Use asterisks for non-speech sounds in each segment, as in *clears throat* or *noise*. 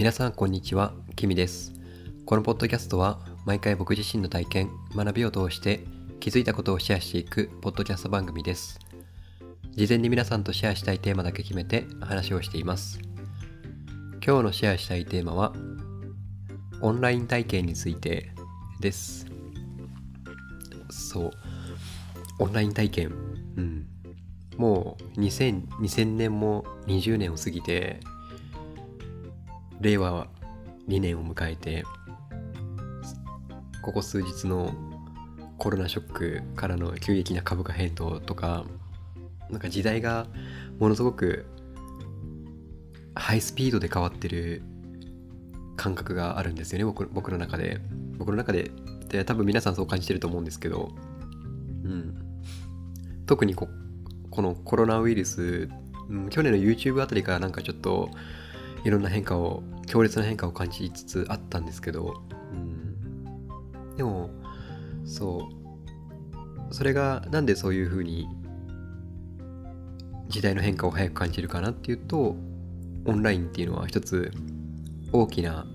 皆さんこんにちは、キミです。このポッドキャストは毎回僕自身の体験、学びを通して気づいたことをシェアしていくポッドキャスト番組です。事前に皆さんとシェアしたいテーマだけ決めて話をしています。今日のシェアしたいテーマはオンライン体験についてです。そう、オンライン体験。うん。もう2000 2000年も20年を過ぎて令和2年を迎えてここ数日のコロナショックからの急激な株価変動とかなんか時代がものすごくハイスピードで変わってる感覚があるんですよね僕僕の中で。僕の中でで多分皆さんそう感じてると思うんですけど、うん、特にここのコロナウイルス、うん、去年の YouTube あたりからなんかちょっといろんな変化を強烈な変化を感じつつあったんですけど、うん、でもそうそれがなんでそういうふうに時代の変化を早く感じるかなっていうとオンラインっていうのは一つ大きな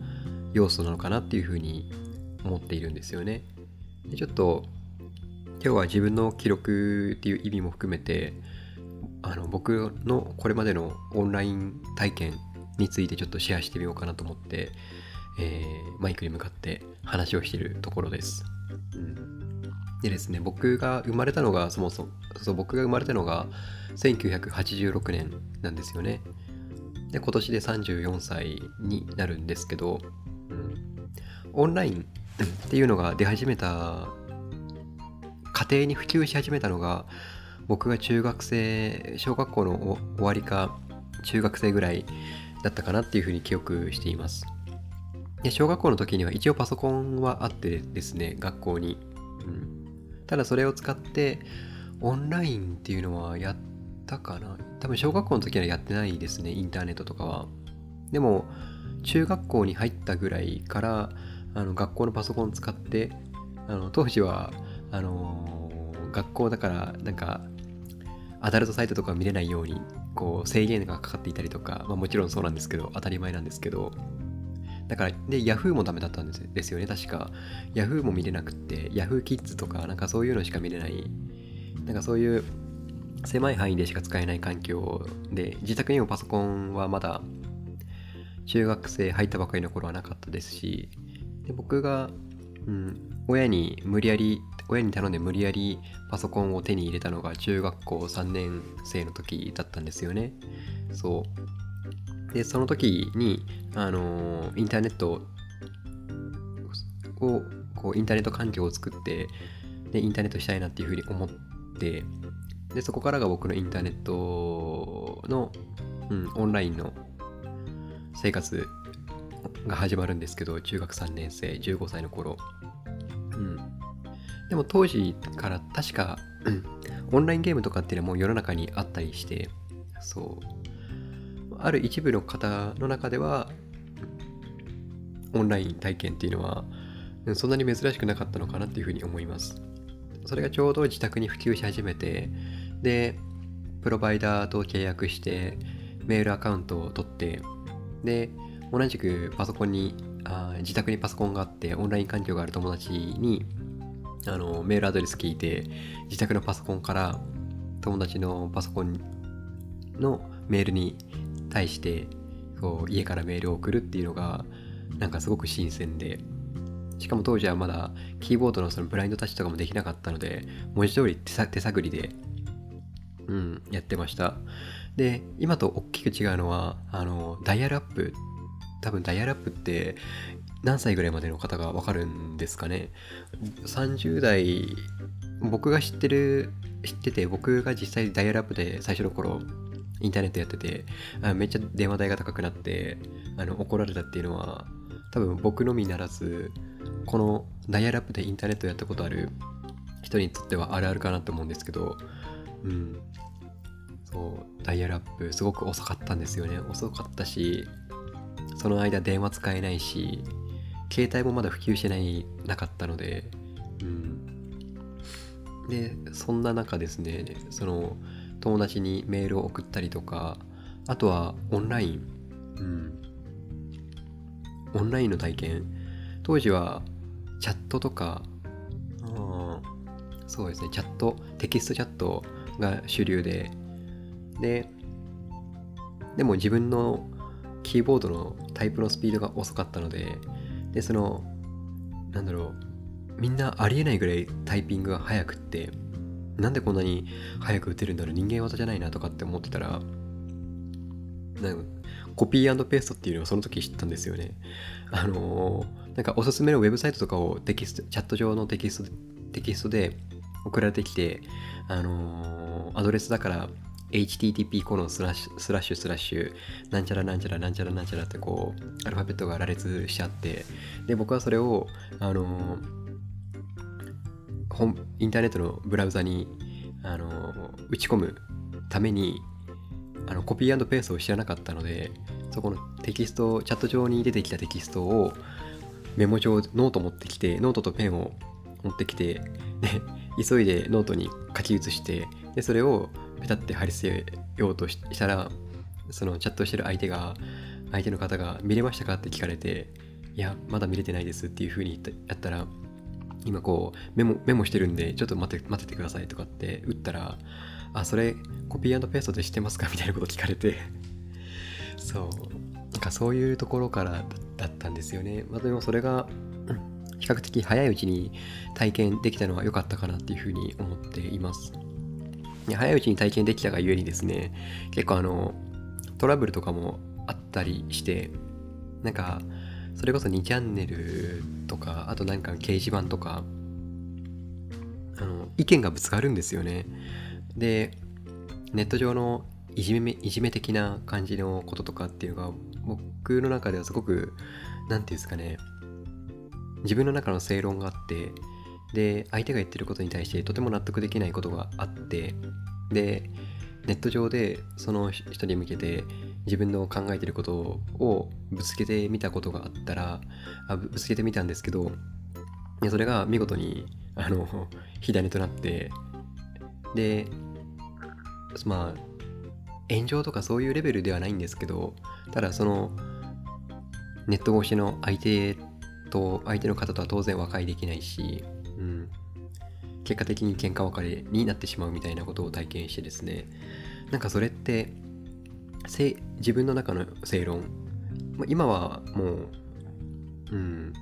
要素なのかなっていうふうに思っているんですよね。でちょっと今日は自分の記録っていう意味も含めてあの僕のこれまでのオンライン体験についてちょっとシェアしてみようかなと思って、えーマイクに向かって話をしているところです。うん、でですね僕が生まれたのがそもそもそう僕が生まれたのが1986年なんですよね。で今年で34歳になるんですけど、うん、オンラインっていうのが出始めた家庭に普及し始めたのが僕が中学生小学校のお終わりか中学生ぐらいだったかなっていうふうに記憶しています。で小学校の時には一応パソコンはあってですね学校に、うん、ただそれを使ってオンラインっていうのはやったかな。多分小学校の時はやってないですねインターネットとかは。でも中学校に入ったぐらいからあの学校のパソコン使ってあの当時はあのー学校だからなんかアダルトサイトとか見れないようにこう制限がかかっていたりとか、まあ、もちろんそうなんですけど当たり前なんですけどだからで Yahoo もダメだったんですですよね確か。Yahoo も見れなくって Yahoo キッズとかなんかそういうのしか見れない。なんかそういう狭い範囲でしか使えない環境で自宅にもパソコンはまだ中学生入ったばかりの頃はなかったですしで僕が、うん、親に無理やり親に頼んで無理やりパソコンを手に入れたのが中学校3年生の時だったんですよね。そう。でその時にあのインターネットをこうインターネット環境を作ってでインターネットしたいなっていうふうに思ってでそこからが僕のインターネットの、うん、オンラインの生活が始まるんですけど中学3年生15歳の頃。でも当時から確か、オンラインゲームとかっていうのはもう世の中にあったりしてそう。ある一部の方の中ではオンライン体験っていうのはそんなに珍しくなかったのかなっていうふうに思います。それがちょうど自宅に普及し始めてでプロバイダーと契約してメールアカウントを取ってで同じくパソコンにあ自宅にパソコンがあってオンライン環境がある友達にあのメールアドレス聞いて自宅のパソコンから友達のパソコンのメールに対してこう家からメールを送るっていうのがなんかすごく新鮮でしかも当時はまだキーボードのそのブラインドタッチとかもできなかったので文字通り手探りでうんやってました。で今と大きく違うのはあのダイヤルアップ。多分ダイヤルアップって何歳ぐらいまでの方がわかるんですかね。30代僕が知ってる知ってて僕が実際ダイヤルアップで最初の頃インターネットやっててあめっちゃ電話代が高くなってあの怒られたっていうのは多分僕のみならずこのダイヤルアップでインターネットやったことある人にとってはあるあるかなと思うんですけどうん。そうダイヤルアップすごく遅かったんですよね。遅かったしその間電話使えないし携帯もまだ普及してないなかったのでうん。でそんな中ですねその友達にメールを送ったりとかあとはオンライン、うん、オンラインの体験。当時はチャットとかうん。そうですねチャットテキストチャットが主流で。ででも自分のキーボードのタイプのスピードが遅かったのででそのなんだろうみんなありえないぐらいタイピングが速くってなんでこんなに早く打てるんだろう人間技じゃないなとかって思ってたらなんかコピーペーストっていうのをその時知ったんですよね。あのー、なんかおすすめのウェブサイトとかをテキスト、チャット上のテキストテキストで送られてきて、あのー、アドレスだから http コロンスラッシュスラッシュスラッシュなんちゃらなんちゃらなんちゃらなんちゃらってこうアルファベットが羅列しちゃってで僕はそれをあのインターネットのブラウザにあの打ち込むためにあのコピーペーストを知らなかったのでそこのテキストチャット上に出てきたテキストをメモ帳ノート持ってきてノートとペンを持ってきてで急いでノートに書き写してでそれをペタって貼り付けようとしたらそのチャットしてる相手が相手の方が見れましたかって聞かれていやまだ見れてないですっていう風にやったら今こうメモメモしてるんでちょっと待って待っててくださいとかって打ったらあそれコピーペーストでしてますか？みたいなこと聞かれて。*laughs* そう。なんかそういうところからだったんですよね。まあでもそれが比較的早いうちに体験できたのは良かったかなっていうふうに思っています。早いうちに体験できたがゆえにですね結構あのトラブルとかもあったりしてなんかそれこそ2チャンネルとかあとなんか掲示板とかあの意見がぶつかるんですよね。でネット上のいじめいじめ的な感じのこととかっていうのが僕の中ではすごく何て言うんですかね自分の中の正論があってで相手が言ってることに対してとても納得できないことがあってでネット上でその人に向けて自分の考えてることをぶつけてみたことがあったらあぶつけてみたんですけどそれが見事にあの火種となってでまあ炎上とかそういうレベルではないんですけどただそのネット越しの相手と相手の方とは当然和解できないし、結果的に喧嘩別れになってしまうみたいなことを体験してですね。なんかそれって自分の中の正論。今はもう、うん、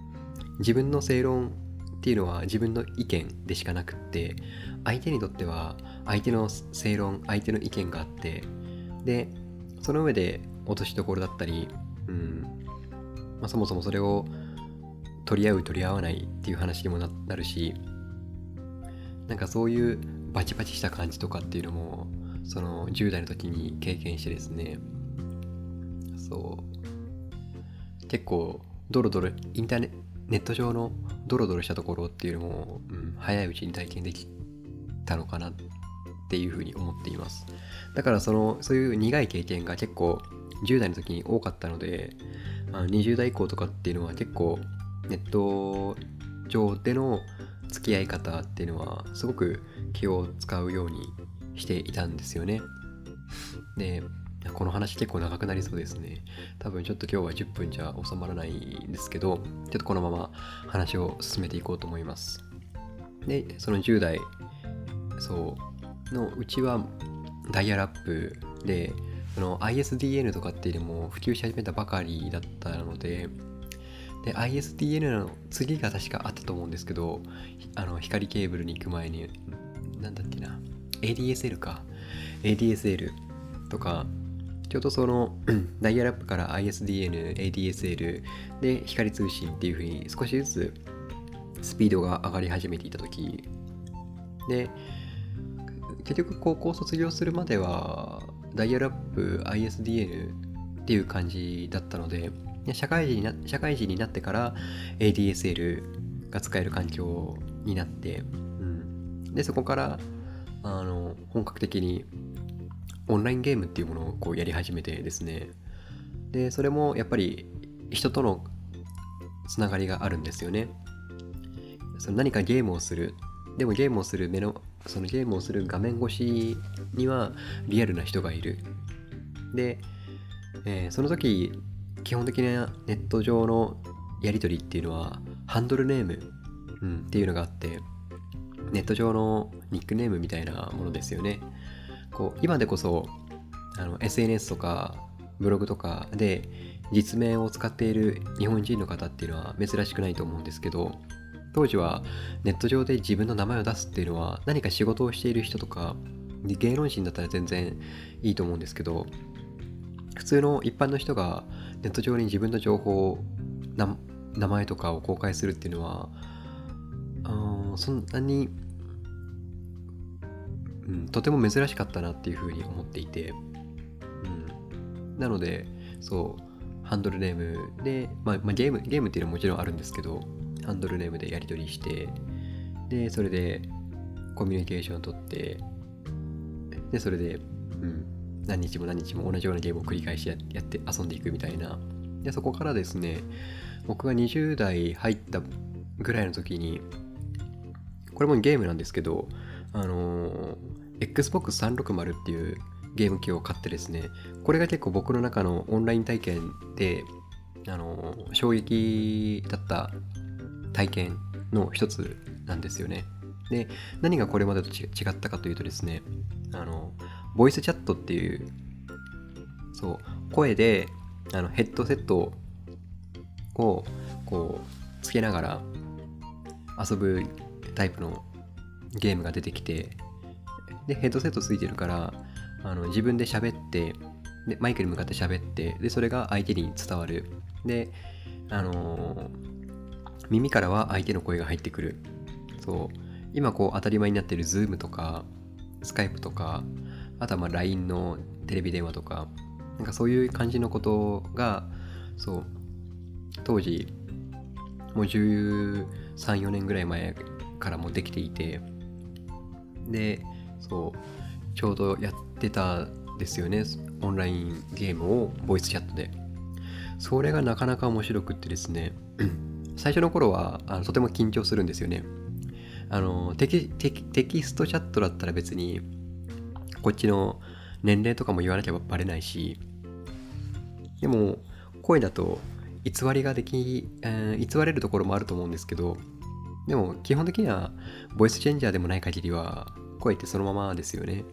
自分の正論っていうのは自分の意見でしかなくって相手にとっては相手の正論相手の意見があってでその上で落としどころだったり、うん。まあ、そもそもそれを取り合う取り合わないっていう話にもなるしなんかそういうバチバチした感じとかっていうのもその10代の時に経験してですね。そう。結構ドロドロインターネネット上のドロドロしたところっていうのも、うん、早いうちに体験できたのかなっていうふうに思っています。だからそのそういう苦い経験が結構10代の時に多かったので20代以降とかっていうのは結構ネット上での付き合い方っていうのはすごく気を使うようにしていたんですよね。で、この話結構長くなりそうですね。多分ちょっと今日は10分じゃ収まらないんですけど、ちょっとこのまま話を進めていこうと思います。で、その10代、そう、のうちはダイヤラップで、ISDN とかっていうのも普及し始めたばかりだったので、で ISDN の次が確かあったと思うんですけどあの光ケーブルに行く前になんだっけな ADSL か。ADSL とかちょうどその *clears throat* ダイヤラップから ISDN、ADSL で光通信っていう風に少しずつスピードが上がり始めていた時。で結局高校卒業するまではダイヤラップ ISDN っていう感じだったので社会人にな社会人になってから ADSL が使える環境になって、うん、でそこからあの本格的にオンラインゲームっていうものをこうやり始めてですね。でそれもやっぱり人とのつながりがあるんですよね。その何かゲームをする。でもゲームをする目のそのゲームをする画面越しにはリアルな人がいる。で、えー、その時基本的なネット上のやり取りっていうのはハンドルネーム、っていうのがあってネット上のニックネームみたいなものですよね。こう今でこそあの SNS とかブログとかで実名を使っている日本人の方っていうのは珍しくないと思うんですけど当時はネット上で自分の名前を出すっていうのは何か仕事をしている人とか芸能人だったら全然いいと思うんですけど普通の一般の人がネット上に自分の情報を名前とかを公開するっていうのはそんなに、うん、とても珍しかったなっていうふうに思っていて、うん、なのでそうハンドルネームで、まあ、まあ、ゲームゲームっていうのはもちろんあるんですけどハンドルネームでやり取りしてでそれでコミュニケーションを取ってでそれで、うん、何日も何日も同じようなゲームを繰り返しやって遊んでいくみたいな。でそこからですね僕が20代入ったぐらいの時にこれもゲームなんですけどあのー、Xbox 360っていうゲーム機を買ってですねこれが結構僕の中のオンライン体験であのー、衝撃だった体験の一つなんですよね。で何がこれまでと違ったかというとですねあのボイスチャットっていうそう声であのヘッドセットをこうつけながら遊ぶタイプのゲームが出てきてでヘッドセットついてるからあの自分で喋ってでマイクに向かって喋ってでそれが相手に伝わる。であのー、耳からは相手の声が入ってくる。そう今こう当たり前になってる Zoom とか Skype とかあとはま LINE のテレビ電話とかなんかそういう感じのことがそう当時もう134年ぐらい前からもできていてでそうちょうどやってたですよねオンラインゲームをボイスチャットで。それがなかなか面白くってですね *clears throat* 最初の頃はあのとても緊張するんですよね。あのテキテキテキストチャットだったら別にこっちの年齢とかも言わなきゃバレないしでも声だと偽りができ、えー、偽れるところもあると思うんですけどでも基本的にはボイスチェンジャーでもない限りは声ってそのままですよね。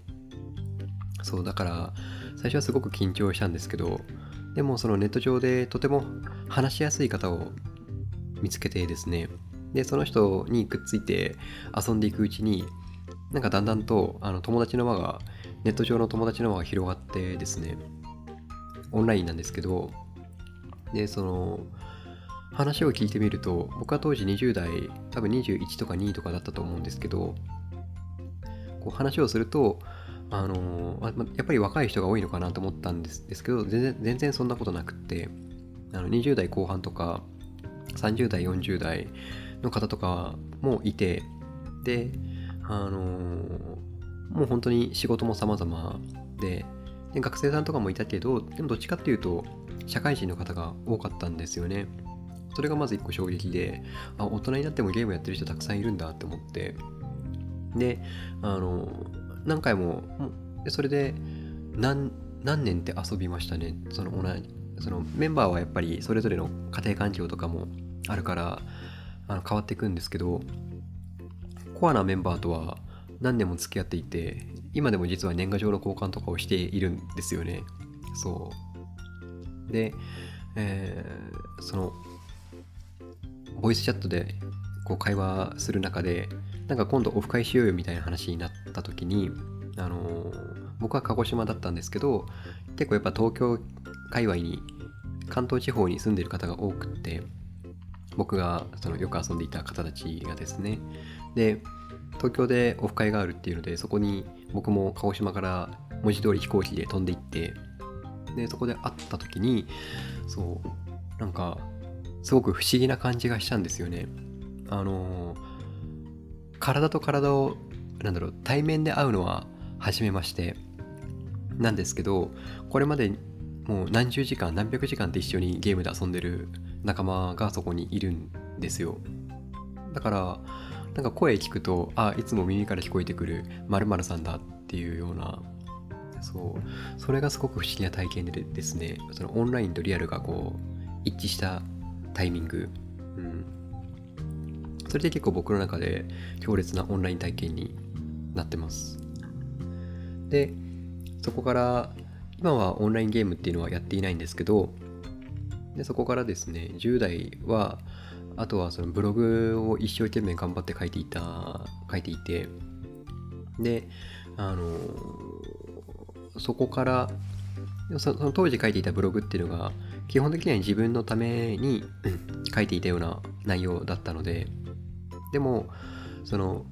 そうだから最初はすごく緊張したんですけどでもそのネット上でとても話しやすい方を見つけてですねでその人にくっついて遊んでいくうちになんかだんだんとあの友達の輪がネット上の友達の輪が広がってですねオンラインなんですけどでその話を聞いてみると僕は当時20代多分21とか2とかだったと思うんですけどこう話をするとあのやっぱり若い人が多いのかなと思ったんですですけど全然全然そんなことなくってあの20代後半とか30代40代の方とかもいてであのもう本当に仕事も様々でで学生さんとかもいたけどでもどっちかっていうと社会人の方が多かったんですよね。それがまず一個衝撃であ大人になってもゲームやってる人たくさんいるんだって思って。であの何回もそれで何何年って遊びましたね。その同じそのメンバーはやっぱりそれぞれの家庭環境とかもあるからあの変わっていくんですけどコアなメンバーとは何年も付き合っていて今でも実は年賀状の交換とかをしているんですよね。そう。で、えー、そのボイスチャットでこう会話する中でなんか今度オフ会しようよみたいな話になった時にあのー、僕は鹿児島だったんですけど結構やっぱ東京界隈に関東地方に住んでる方が多くって僕がそのよく遊んでいた方たちがですね。で東京でオフ会があるっていうのでそこに僕も鹿児島から文字通り飛行機で飛んでいってでそこで会った時にそうなんかすごく不思議な感じがしたんですよね。あの体と体をなんだろう対面で会うのは初めまして。なんですけどこれまでもう何十時間何百時間って一緒にゲームで遊んでる仲間がそこにいるんですよ。だからなんか声聞くとあいつも耳から聞こえてくる〇〇さんだっていうようなそうそれがすごく不思議な体験でですねそのオンラインとリアルがこう一致したタイミング、うん、それで結構僕の中で強烈なオンライン体験になってます。でそこから今はオンラインゲームっていうのはやっていないんですけどでそこからですね10代はあとはそのブログを一生懸命頑張って書いていた書いていてであのそこからその当時書いていたブログっていうのが基本的には自分のために書いていたような内容だったのででもその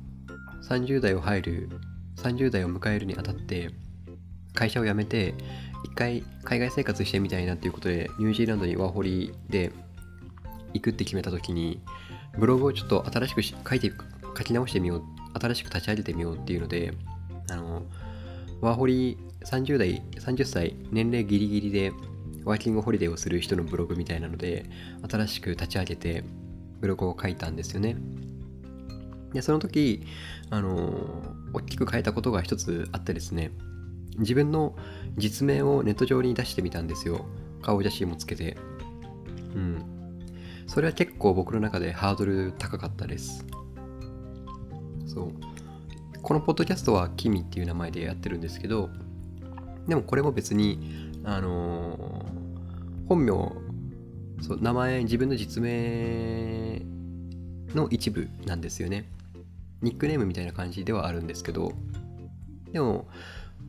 30代を入る30代を迎えるにあたって会社を辞めて一回海外生活してみたいなっていうことでニュージーランドにワーホリで行くって決めた時にブログをちょっと新しく書いて書き直してみよう新しく立ち上げてみようっていうのであのワーホリ30代30歳年齢ギリギリでワーキングホリデーをする人のブログみたいなので新しく立ち上げてブログを書いたんですよね。でその時あの大きく変えたことが一つあってですね自分の実名をネット上に出してみたんですよ。顔写真もつけて。うん。それは結構僕の中でハードル高かったです。そう。このポッドキャストはキミっていう名前でやってるんですけどでもこれも別にあのー、本名そう名前自分の実名の一部なんですよね。ニックネームみたいな感じではあるんですけどでも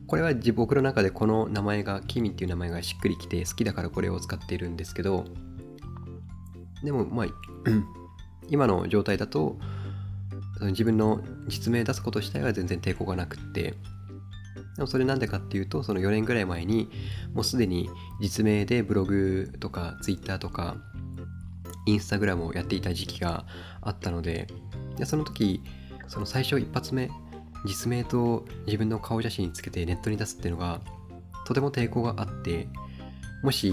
これは僕の中でこの名前がキミっていう名前がしっくりきて好きだからこれを使っているんですけどでもまあ *clears throat* 今の状態だと自分の実名出すこと自体は全然抵抗がなくってでもそれなんでかっていうとその4年ぐらい前にもうすでに実名でブログとかツイッターとかインスタグラムをやっていた時期があったのででその時その最初一発目実名と自分の顔写真つけてネットに出すっていうのがとても抵抗があってもし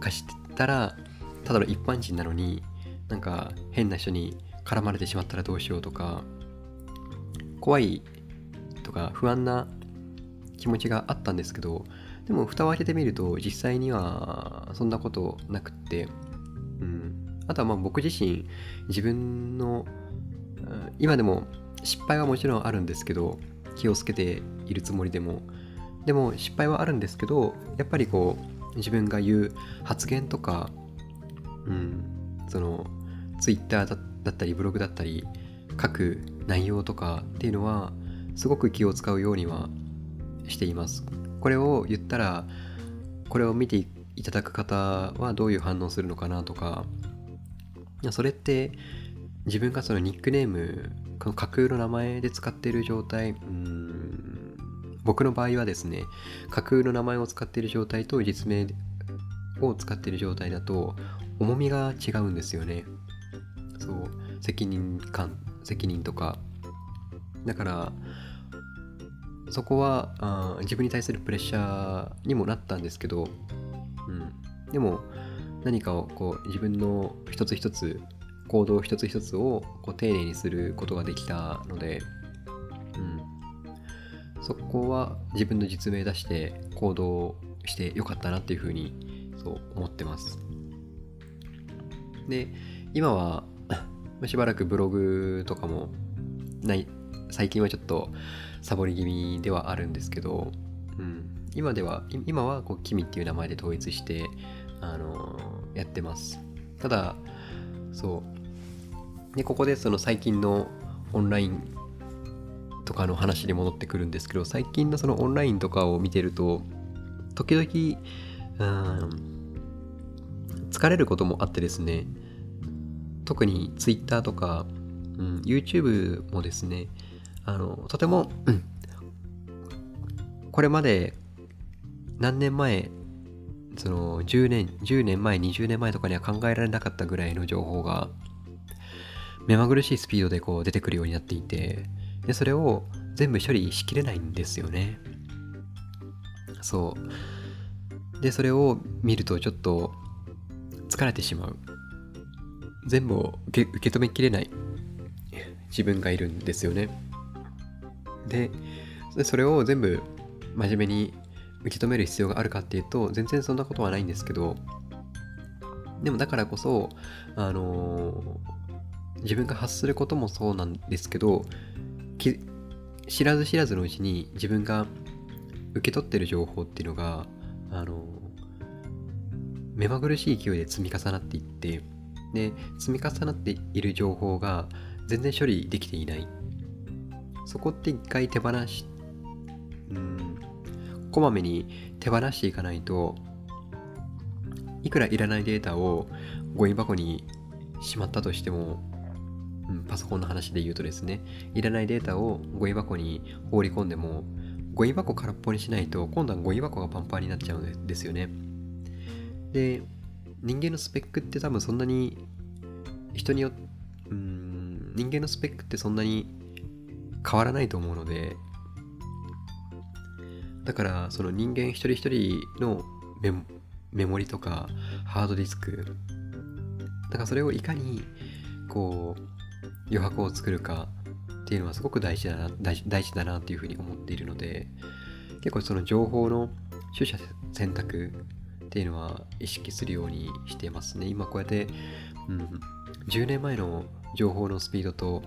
貸したらただの一般人なのになんか変な人に絡まれてしまったらどうしようとか怖いとか不安な気持ちがあったんですけどでも蓋を開けてみると実際にはそんなことなくって、うん、あとはまあ僕自身自分の今でも失敗はもちろんあるんですけど気をつけているつもりでも。でも失敗はあるんですけどやっぱりこう自分が言う発言とかうん。その Twitter だったりブログだったり書く内容とかっていうのはすごく気を使うようにはしています。これを言ったらこれを見ていただく方はどういう反応するのかなとかそれって自分がそのニックネームこの架空の名前で使っている状態うん僕の場合はですね架空の名前を使っている状態と実名を使っている状態だと重みが違うんですよね。そう。責任感責任とか。だからそこはあ自分に対するプレッシャーにもなったんですけど、うん、でも何かをこう自分の一つ一つ行動一つ一つをこう丁寧にすることができたので、うん、そこは自分の実名出して行動してよかったなっていうふうにそう思ってます。で、今は *laughs* しばらくブログとかもない、最近はちょっとサボり気味ではあるんですけど、うん、今では、今はこう、君っていう名前で統一して、あのー、やってます。ただ、そう、でここでその最近のオンラインとかの話に戻ってくるんですけど最近のそのオンラインとかを見てると時々うん疲れることもあってですね特に Twitter とか、うん、YouTube もですねあのとても、うん、これまで何年前その10年10年前20年前とかには考えられなかったぐらいの情報が目まぐるしいスピードでこう出てくるようになっていてでそれを全部処理しきれないんですよね。そう。でそれを見るとちょっと疲れてしまう。全部を受け止めきれない。自分がいるんですよね。でそれを全部真面目に受け止める必要があるかっていうと全然そんなことはないんですけどでもだからこそあのー、自分が発することもそうなんですけど知らず知らずのうちに自分が受け取ってる情報っていうのがあのー、目まぐるしい勢いで積み重なっていってで積み重なっている情報が全然処理できていない。そこって一回手放しうんこまめに手放していかないといくらいらないデータをゴミ箱にしまったとしても、うん、パソコンの話で言うとですねいらないデータをゴミ箱に放り込んでもゴミ箱空っぽにしないと今度はゴミ箱がパンパンになっちゃうんですよね。で人間のスペックって多分そんなに人によってうん人間のスペックってそんなに変わらないと思うのでだからその人間一人一人のメメモリとかハードディスクだからそれをいかにこう余白を作るかっていうのはすごく大事だな大事大事だなっていうふうに思っているので結構その情報の取捨選択っていうのは意識するようにしてますね。今こうやって、うん、10年前の情報のスピードと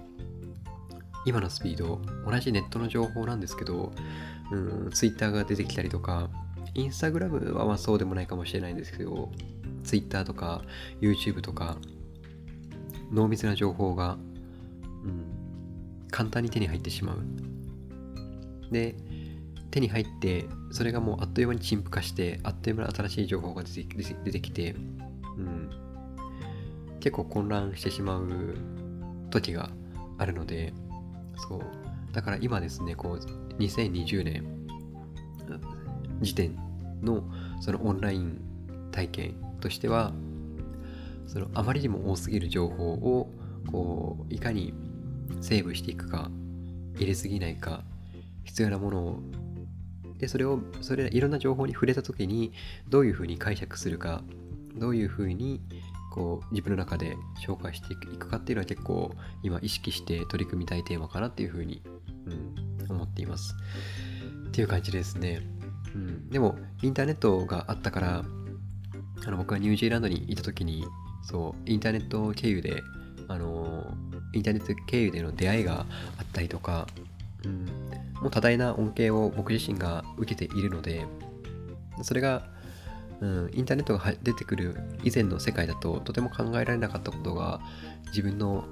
今のスピード同じネットの情報なんですけど、うん、Twitter が出てきたりとかインスタグラムはまあそうでもないかもしれないんですけど Twitter とか YouTube とか濃密な情報が、うん、簡単に手に入ってしまう。で手に入ってそれがもうあっという間に陳腐化してあっという間に新しい情報が出て出てきて、うん、結構混乱してしまう時があるのでそう。だから今ですねこう2020年時点のそのオンライン体験としてはそのあまりにも多すぎる情報をこういかにセーブしていくか入れすぎないか必要なものをでそれをそれいろんな情報に触れた時にどういうふうに解釈するかどういうふうにこう自分の中で紹介していくかっていうのは結構今意識して取り組みたいテーマかなっていうふうに、うん、思っています。っていう感じですね、うん、でもインターネットがあったからあの僕はニュージーランドにいた時にそうインターネット経由であのインターネット経由での出会いがあったりとか、うん、もう多大な恩恵を僕自身が受けているのでそれがうん、インターネットが出てくる以前の世界だととても考えられなかったことが自分の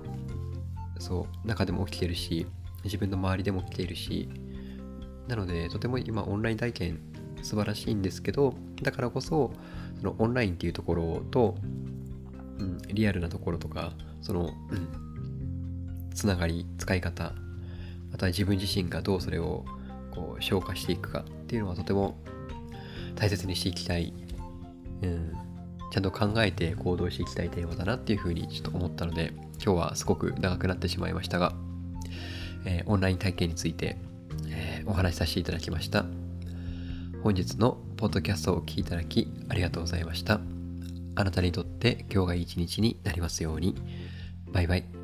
そう中でも起きてるし自分の周りでも起きているしなのでとても今オンライン体験素晴らしいんですけどだからこそそのオンラインっていうところと、うん、リアルなところとかその、うん、つながり使い方あとは自分自身がどうそれをこう消化していくかっていうのはとても大切にしていきたい。うん、ちゃんと考えて行動していきたいテーマだなっていうふうにちょっと思ったので今日はすごく長くなってしまいましたが、えー、オンライン体験について、えー、お話しさせていただきました。本日のポッドキャストをお聴きいただきありがとうございました。あなたにとって今日がいい一日になりますように。バイバイ。